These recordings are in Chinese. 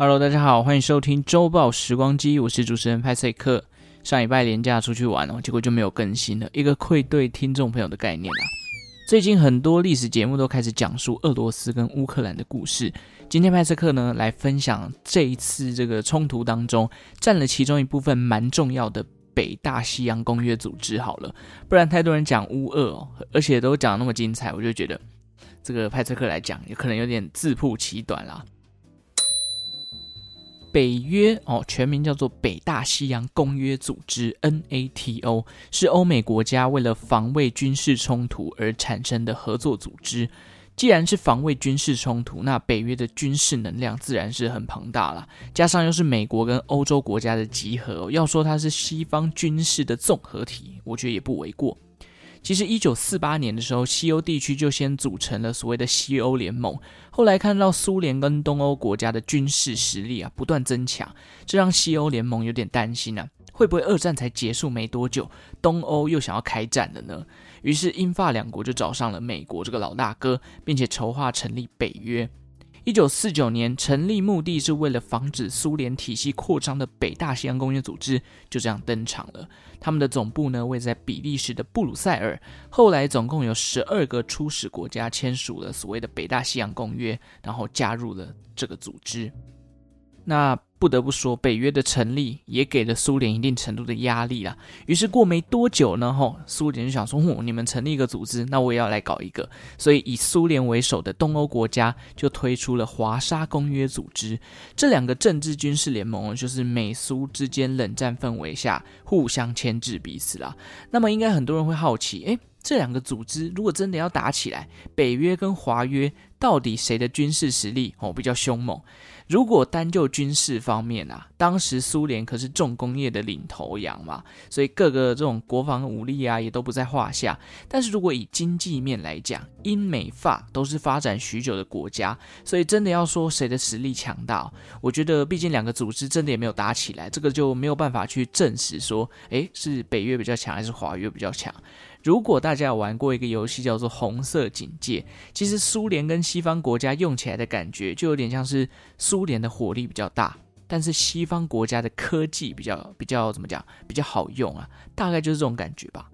Hello，大家好，欢迎收听周报时光机，我是主持人派翠克。上礼拜连假出去玩哦，结果就没有更新了，一个愧对听众朋友的概念啊。最近很多历史节目都开始讲述俄罗斯跟乌克兰的故事，今天派翠克呢来分享这一次这个冲突当中占了其中一部分蛮重要的北大西洋公约组织。好了，不然太多人讲乌俄哦，而且都讲那么精彩，我就觉得这个派翠克来讲，有可能有点自曝其短啦。北约哦，全名叫做北大西洋公约组织 （NATO），是欧美国家为了防卫军事冲突而产生的合作组织。既然是防卫军事冲突，那北约的军事能量自然是很庞大了。加上又是美国跟欧洲国家的集合，要说它是西方军事的综合体，我觉得也不为过。其实，一九四八年的时候，西欧地区就先组成了所谓的西欧联盟。后来看到苏联跟东欧国家的军事实力啊不断增强，这让西欧联盟有点担心啊，会不会二战才结束没多久，东欧又想要开战了呢？于是英法两国就找上了美国这个老大哥，并且筹划成立北约。一九四九年成立，目的是为了防止苏联体系扩张的北大西洋公约组织就这样登场了。他们的总部呢位在比利时的布鲁塞尔。后来总共有十二个初始国家签署了所谓的北大西洋公约，然后加入了这个组织。那不得不说，北约的成立也给了苏联一定程度的压力啦。于是过没多久呢，吼，苏联就想说，哦，你们成立一个组织，那我也要来搞一个。所以以苏联为首的东欧国家就推出了华沙公约组织。这两个政治军事联盟就是美苏之间冷战氛围下互相牵制彼此啦。那么应该很多人会好奇，诶，这两个组织如果真的要打起来，北约跟华约到底谁的军事实力哦比较凶猛？如果单就军事方面啊，当时苏联可是重工业的领头羊嘛，所以各个这种国防武力啊也都不在话下。但是如果以经济面来讲，英美法都是发展许久的国家，所以真的要说谁的实力强大，我觉得毕竟两个组织真的也没有打起来，这个就没有办法去证实说，诶，是北约比较强还是华约比较强。如果大家有玩过一个游戏叫做《红色警戒》，其实苏联跟西方国家用起来的感觉就有点像是苏联的火力比较大，但是西方国家的科技比较比较怎么讲比较好用啊，大概就是这种感觉吧。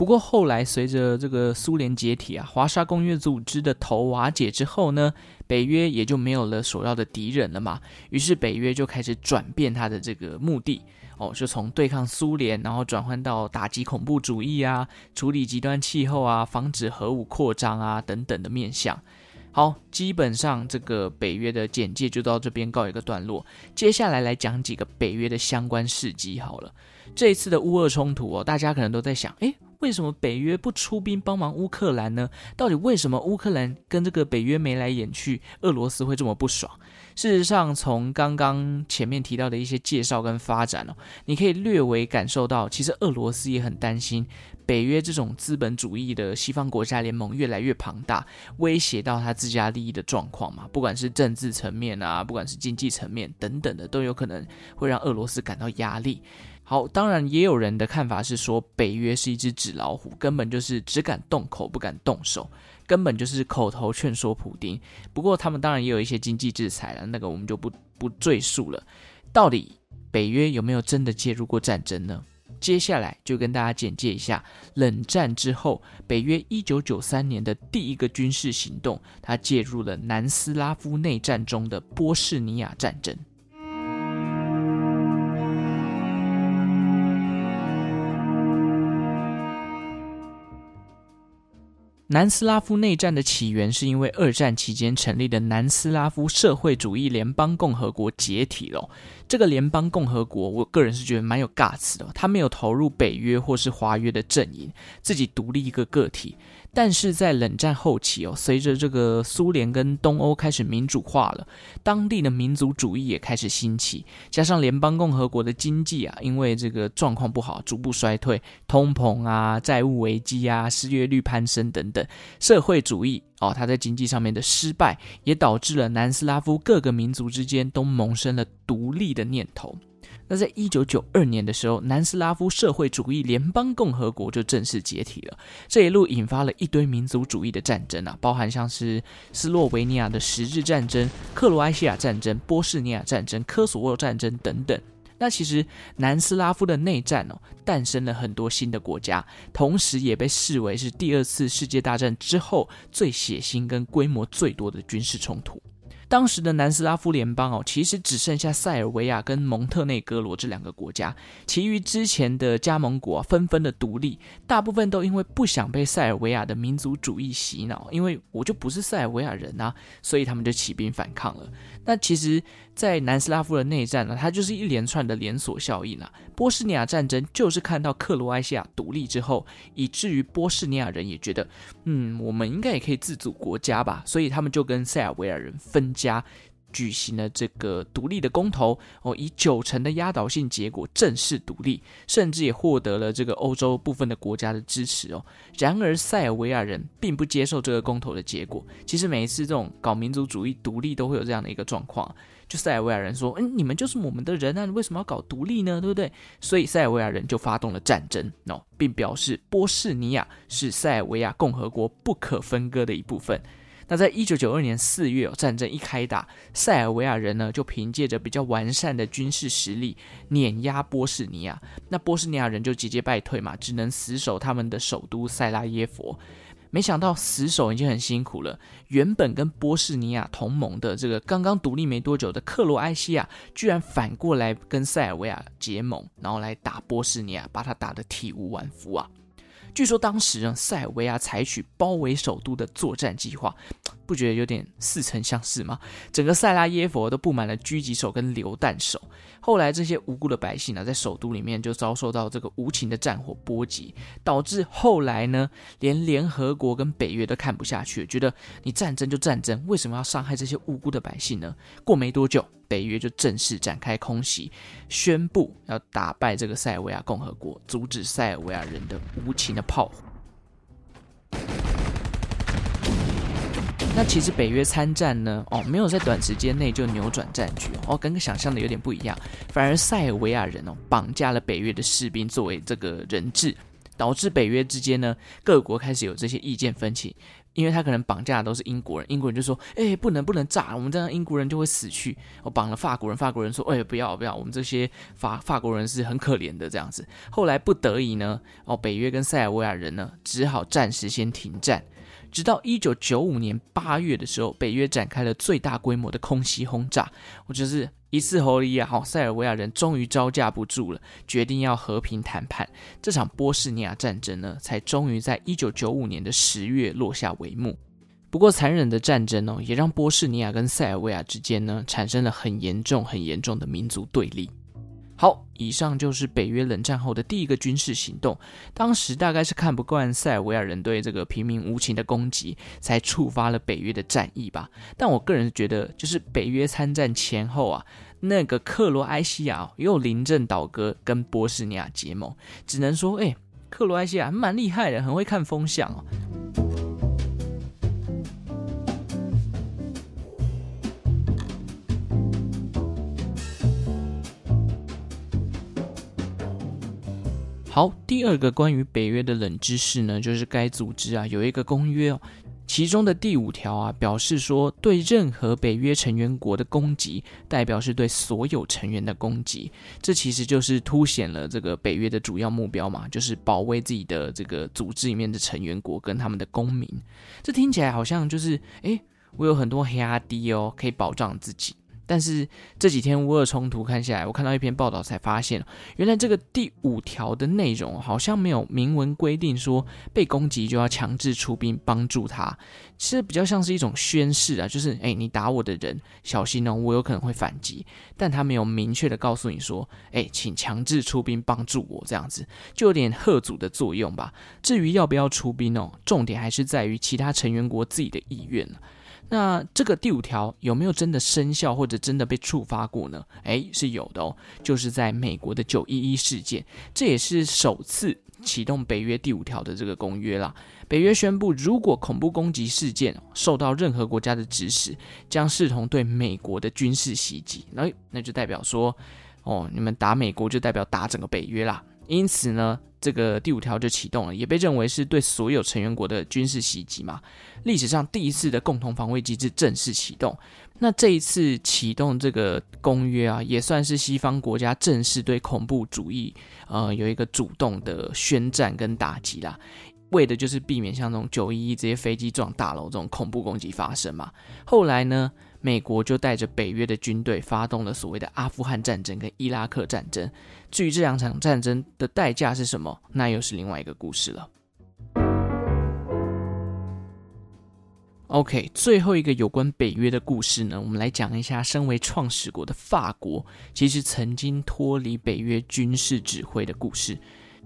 不过后来随着这个苏联解体啊，华沙公约组织的头瓦解之后呢，北约也就没有了首要的敌人了嘛，于是北约就开始转变它的这个目的。哦，就从对抗苏联，然后转换到打击恐怖主义啊，处理极端气候啊，防止核武扩张啊等等的面向。好，基本上这个北约的简介就到这边告一个段落。接下来来讲几个北约的相关事迹好了。这一次的乌俄冲突哦，大家可能都在想，诶，为什么北约不出兵帮忙乌克兰呢？到底为什么乌克兰跟这个北约眉来眼去，俄罗斯会这么不爽？事实上，从刚刚前面提到的一些介绍跟发展哦，你可以略微感受到，其实俄罗斯也很担心北约这种资本主义的西方国家联盟越来越庞大，威胁到他自家利益的状况嘛。不管是政治层面啊，不管是经济层面等等的，都有可能会让俄罗斯感到压力。好，当然也有人的看法是说，北约是一只纸老虎，根本就是只敢动口不敢动手。根本就是口头劝说普丁，不过他们当然也有一些经济制裁了，那个我们就不不赘述了。到底北约有没有真的介入过战争呢？接下来就跟大家简介一下冷战之后北约一九九三年的第一个军事行动，它介入了南斯拉夫内战中的波士尼亚战争。南斯拉夫内战的起源是因为二战期间成立的南斯拉夫社会主义联邦共和国解体了。这个联邦共和国，我个人是觉得蛮有尬词的，他没有投入北约或是华约的阵营，自己独立一个个体。但是在冷战后期哦，随着这个苏联跟东欧开始民主化了，当地的民族主义也开始兴起，加上联邦共和国的经济啊，因为这个状况不好，逐步衰退，通膨啊、债务危机啊、失业率攀升等等，社会主义哦，它在经济上面的失败，也导致了南斯拉夫各个民族之间都萌生了独立的念头。那在一九九二年的时候，南斯拉夫社会主义联邦共和国就正式解体了。这一路引发了一堆民族主义的战争啊，包含像是斯洛维尼亚的十日战争、克罗埃西亚战争、波士尼亚战争、科索沃战争等等。那其实南斯拉夫的内战哦，诞生了很多新的国家，同时也被视为是第二次世界大战之后最血腥跟规模最多的军事冲突。当时的南斯拉夫联邦哦，其实只剩下塞尔维亚跟蒙特内哥罗这两个国家，其余之前的加盟国啊，纷纷的独立，大部分都因为不想被塞尔维亚的民族主义洗脑，因为我就不是塞尔维亚人啊，所以他们就起兵反抗了。那其实，在南斯拉夫的内战呢，它就是一连串的连锁效应啊。波士尼亚战争就是看到克罗埃西亚独立之后，以至于波士尼亚人也觉得，嗯，我们应该也可以自主国家吧，所以他们就跟塞尔维亚人分家。举行了这个独立的公投哦，以九成的压倒性结果正式独立，甚至也获得了这个欧洲部分的国家的支持哦。然而塞尔维亚人并不接受这个公投的结果。其实每一次这种搞民族主义独立都会有这样的一个状况，就塞尔维亚人说：“嗯，你们就是我们的人啊，你为什么要搞独立呢？对不对？”所以塞尔维亚人就发动了战争哦，并表示波士尼亚是塞尔维亚共和国不可分割的一部分。那在一九九二年四月，战争一开打，塞尔维亚人呢就凭借着比较完善的军事实力碾压波士尼亚，那波士尼亚人就节节败退嘛，只能死守他们的首都塞拉耶佛。没想到死守已经很辛苦了，原本跟波士尼亚同盟的这个刚刚独立没多久的克罗埃西亚，居然反过来跟塞尔维亚结盟，然后来打波士尼亚，把他打得体无完肤啊！据说当时呢，塞尔维亚采取包围首都的作战计划。不觉得有点似曾相识吗？整个塞拉耶佛都布满了狙击手跟榴弹手。后来这些无辜的百姓呢，在首都里面就遭受到这个无情的战火波及，导致后来呢，连联合国跟北约都看不下去，觉得你战争就战争，为什么要伤害这些无辜的百姓呢？过没多久，北约就正式展开空袭，宣布要打败这个塞尔维亚共和国，阻止塞尔维亚人的无情的炮火。那其实北约参战呢，哦，没有在短时间内就扭转战局哦，跟想象的有点不一样，反而塞尔维亚人哦绑架了北约的士兵作为这个人质，导致北约之间呢各国开始有这些意见分歧，因为他可能绑架的都是英国人，英国人就说，哎，不能不能炸，我们这样英国人就会死去。我绑了法国人，法国人说，哎，不要不要，我们这些法法国人是很可怜的这样子。后来不得已呢，哦，北约跟塞尔维亚人呢只好暂时先停战。直到一九九五年八月的时候，北约展开了最大规模的空袭轰炸，我就是一次后里亚，好，塞尔维亚人终于招架不住了，决定要和平谈判。这场波士尼亚战争呢，才终于在一九九五年的十月落下帷幕。不过，残忍的战争哦，也让波士尼亚跟塞尔维亚之间呢，产生了很严重、很严重的民族对立。好，以上就是北约冷战后的第一个军事行动。当时大概是看不惯塞尔维亚人对这个平民无情的攻击，才触发了北约的战役吧。但我个人觉得，就是北约参战前后啊，那个克罗埃西亚又临阵倒戈，跟波士尼亚结盟，只能说，哎，克罗埃西亚蛮厉害的，很会看风向哦。好，第二个关于北约的冷知识呢，就是该组织啊有一个公约哦，其中的第五条啊表示说，对任何北约成员国的攻击，代表是对所有成员的攻击。这其实就是凸显了这个北约的主要目标嘛，就是保卫自己的这个组织里面的成员国跟他们的公民。这听起来好像就是，诶，我有很多黑阿弟哦，可以保障自己。但是这几天乌俄冲突看下来，我看到一篇报道才发现，原来这个第五条的内容好像没有明文规定说被攻击就要强制出兵帮助他，其实比较像是一种宣誓啊，就是哎，你打我的人小心哦，我有可能会反击，但他没有明确的告诉你说，哎，请强制出兵帮助我这样子，就有点吓阻的作用吧。至于要不要出兵哦，重点还是在于其他成员国自己的意愿。那这个第五条有没有真的生效或者真的被触发过呢？诶，是有的哦，就是在美国的九一一事件，这也是首次启动北约第五条的这个公约啦。北约宣布，如果恐怖攻击事件受到任何国家的指使，将视同对美国的军事袭击。那那就代表说，哦，你们打美国就代表打整个北约啦。因此呢，这个第五条就启动了，也被认为是对所有成员国的军事袭击嘛。历史上第一次的共同防卫机制正式启动。那这一次启动这个公约啊，也算是西方国家正式对恐怖主义呃有一个主动的宣战跟打击啦。为的就是避免像这种九一一这些飞机撞大楼这种恐怖攻击发生嘛。后来呢，美国就带着北约的军队发动了所谓的阿富汗战争跟伊拉克战争。至于这两场战争的代价是什么，那又是另外一个故事了。OK，最后一个有关北约的故事呢，我们来讲一下，身为创始国的法国，其实曾经脱离北约军事指挥的故事。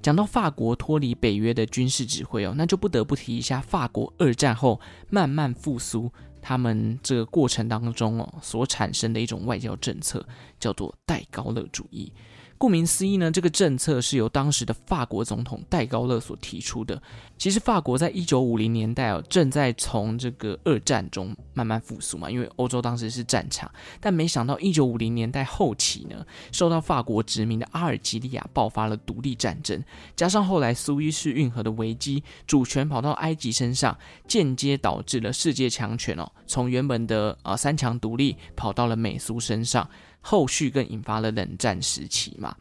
讲到法国脱离北约的军事指挥哦，那就不得不提一下法国二战后慢慢复苏，他们这个过程当中哦所产生的一种外交政策，叫做戴高乐主义。顾名思义呢，这个政策是由当时的法国总统戴高乐所提出的。其实法国在一九五零年代哦，正在从这个二战中慢慢复苏嘛，因为欧洲当时是战场。但没想到一九五零年代后期呢，受到法国殖民的阿尔及利亚爆发了独立战争，加上后来苏伊士运河的危机，主权跑到埃及身上，间接导致了世界强权哦，从原本的呃三强独立跑到了美苏身上。后续更引发了冷战时期嘛。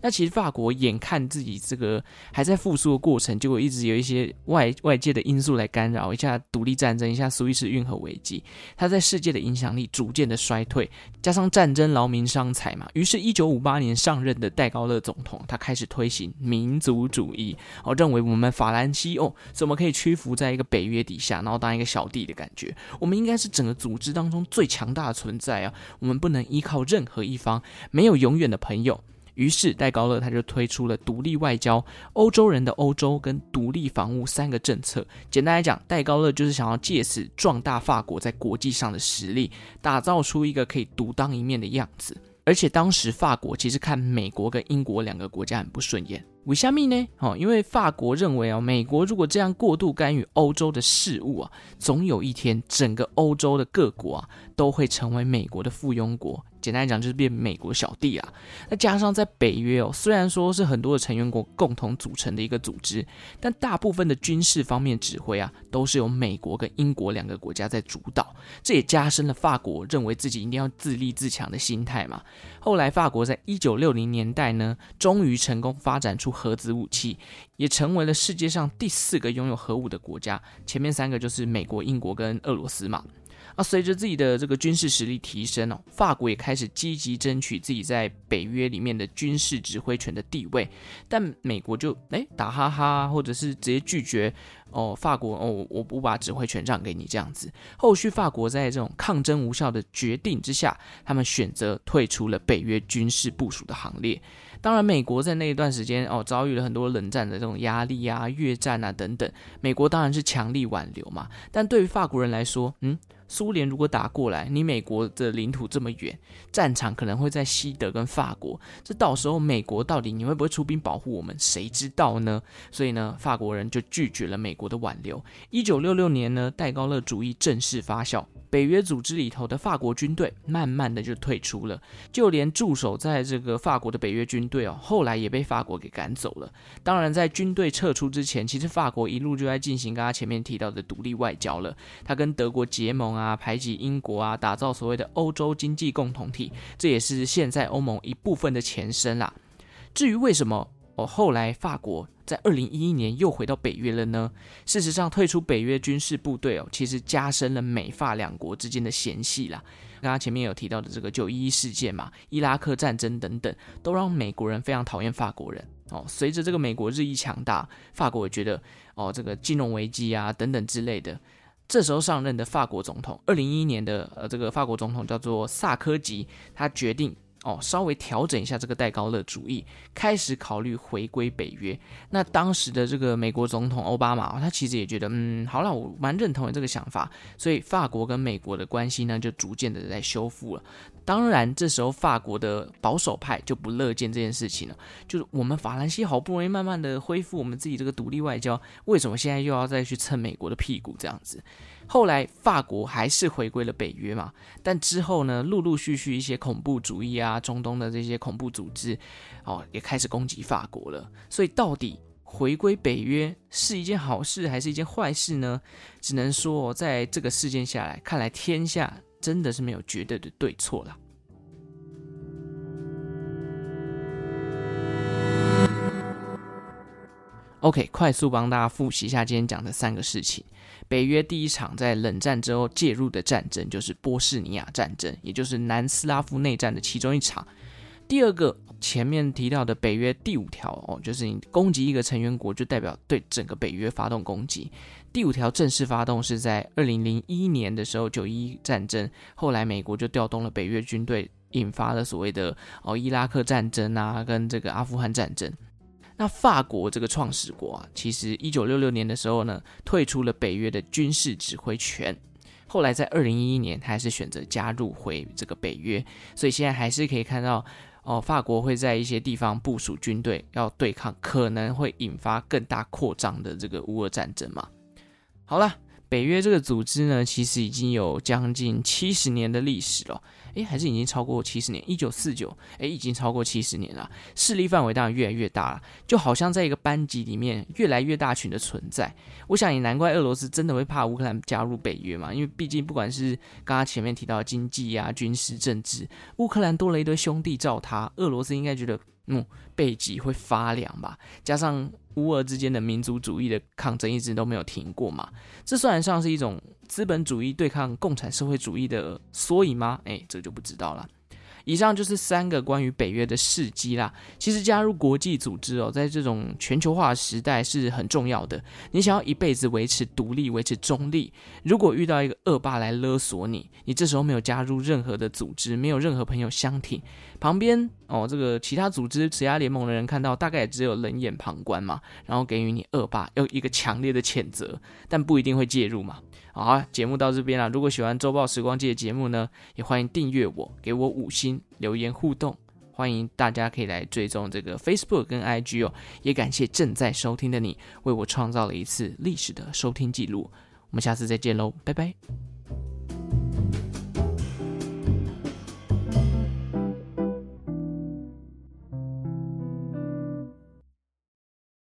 那其实法国眼看自己这个还在复苏的过程，结果一直有一些外外界的因素来干扰，一下独立战争，一下苏伊士运河危机，他在世界的影响力逐渐的衰退，加上战争劳民伤财嘛，于是，一九五八年上任的戴高乐总统，他开始推行民族主义，哦，认为我们法兰西哦，怎么可以屈服在一个北约底下，然后当一个小弟的感觉，我们应该是整个组织当中最强大的存在啊，我们不能依靠任何一方，没有永远的朋友。于是戴高乐他就推出了独立外交、欧洲人的欧洲跟独立防务三个政策。简单来讲，戴高乐就是想要借此壮大法国在国际上的实力，打造出一个可以独当一面的样子。而且当时法国其实看美国跟英国两个国家很不顺眼，为什么呢？哦，因为法国认为啊，美国如果这样过度干预欧洲的事务啊，总有一天整个欧洲的各国啊都会成为美国的附庸国。简单讲，就是变美国小弟啊。那加上在北约哦，虽然说是很多的成员国共同组成的一个组织，但大部分的军事方面指挥啊，都是由美国跟英国两个国家在主导。这也加深了法国认为自己一定要自立自强的心态嘛。后来，法国在一九六零年代呢，终于成功发展出核子武器，也成为了世界上第四个拥有核武的国家。前面三个就是美国、英国跟俄罗斯嘛。啊，随着自己的这个军事实力提升哦，法国也开始积极争取自己在北约里面的军事指挥权的地位，但美国就诶打哈哈，或者是直接拒绝哦，法国哦，我不把指挥权让给你这样子。后续法国在这种抗争无效的决定之下，他们选择退出了北约军事部署的行列。当然，美国在那一段时间哦，遭遇了很多冷战的这种压力啊、越战啊等等，美国当然是强力挽留嘛。但对于法国人来说，嗯。苏联如果打过来，你美国的领土这么远，战场可能会在西德跟法国，这到时候美国到底你会不会出兵保护我们，谁知道呢？所以呢，法国人就拒绝了美国的挽留。一九六六年呢，戴高乐主义正式发酵。北约组织里头的法国军队慢慢的就退出了，就连驻守在这个法国的北约军队哦，后来也被法国给赶走了。当然，在军队撤出之前，其实法国一路就在进行刚刚前面提到的独立外交了。他跟德国结盟啊，排挤英国啊，打造所谓的欧洲经济共同体，这也是现在欧盟一部分的前身啦。至于为什么哦，后来法国在二零一一年又回到北约了呢？事实上，退出北约军事部队哦，其实加深了美法两国之间的嫌隙啦。刚刚前面有提到的这个九一一事件嘛，伊拉克战争等等，都让美国人非常讨厌法国人哦。随着这个美国日益强大，法国也觉得哦，这个金融危机啊等等之类的。这时候上任的法国总统，二零一一年的呃，这个法国总统叫做萨科吉，他决定。哦，稍微调整一下这个戴高乐主义，开始考虑回归北约。那当时的这个美国总统奥巴马，他其实也觉得，嗯，好了，我蛮认同你这个想法。所以法国跟美国的关系呢，就逐渐的在修复了。当然，这时候法国的保守派就不乐见这件事情了。就是我们法兰西好不容易慢慢的恢复我们自己这个独立外交，为什么现在又要再去蹭美国的屁股这样子？后来法国还是回归了北约嘛，但之后呢，陆陆续续一些恐怖主义啊，中东的这些恐怖组织哦，也开始攻击法国了。所以到底回归北约是一件好事还是一件坏事呢？只能说，在这个事件下来，看来天下真的是没有绝对的对错了。OK，快速帮大家复习一下今天讲的三个事情。北约第一场在冷战之后介入的战争就是波士尼亚战争，也就是南斯拉夫内战的其中一场。第二个，前面提到的北约第五条哦，就是你攻击一个成员国，就代表对整个北约发动攻击。第五条正式发动是在二零零一年的时候，九一一战争，后来美国就调动了北约军队，引发了所谓的哦伊拉克战争啊，跟这个阿富汗战争。那法国这个创始国啊，其实一九六六年的时候呢，退出了北约的军事指挥权。后来在二零一一年，他还是选择加入回这个北约。所以现在还是可以看到，哦，法国会在一些地方部署军队，要对抗可能会引发更大扩张的这个乌俄战争嘛。好了。北约这个组织呢，其实已经有将近七十年的历史了，诶，还是已经超过七十年，一九四九，诶，已经超过七十年了，势力范围当然越来越大了，就好像在一个班级里面越来越大群的存在。我想也难怪俄罗斯真的会怕乌克兰加入北约嘛，因为毕竟不管是刚刚前面提到的经济啊、军事、政治，乌克兰多了一堆兄弟罩他，俄罗斯应该觉得。嗯，背脊会发凉吧？加上乌俄之间的民族主义的抗争一直都没有停过嘛，这算得上是一种资本主义对抗共产社会主义的缩影吗？哎，这就不知道了。以上就是三个关于北约的事迹啦。其实加入国际组织哦，在这种全球化的时代是很重要的。你想要一辈子维持独立、维持中立，如果遇到一个恶霸来勒索你，你这时候没有加入任何的组织，没有任何朋友相挺，旁边哦这个其他组织、其他联盟的人看到，大概也只有冷眼旁观嘛，然后给予你恶霸有一个强烈的谴责，但不一定会介入嘛。好啊，节目到这边了。如果喜欢周报时光机的节目呢，也欢迎订阅我，给我五星留言互动。欢迎大家可以来追踪这个 Facebook 跟 IG 哦。也感谢正在收听的你，为我创造了一次历史的收听记录。我们下次再见喽，拜拜。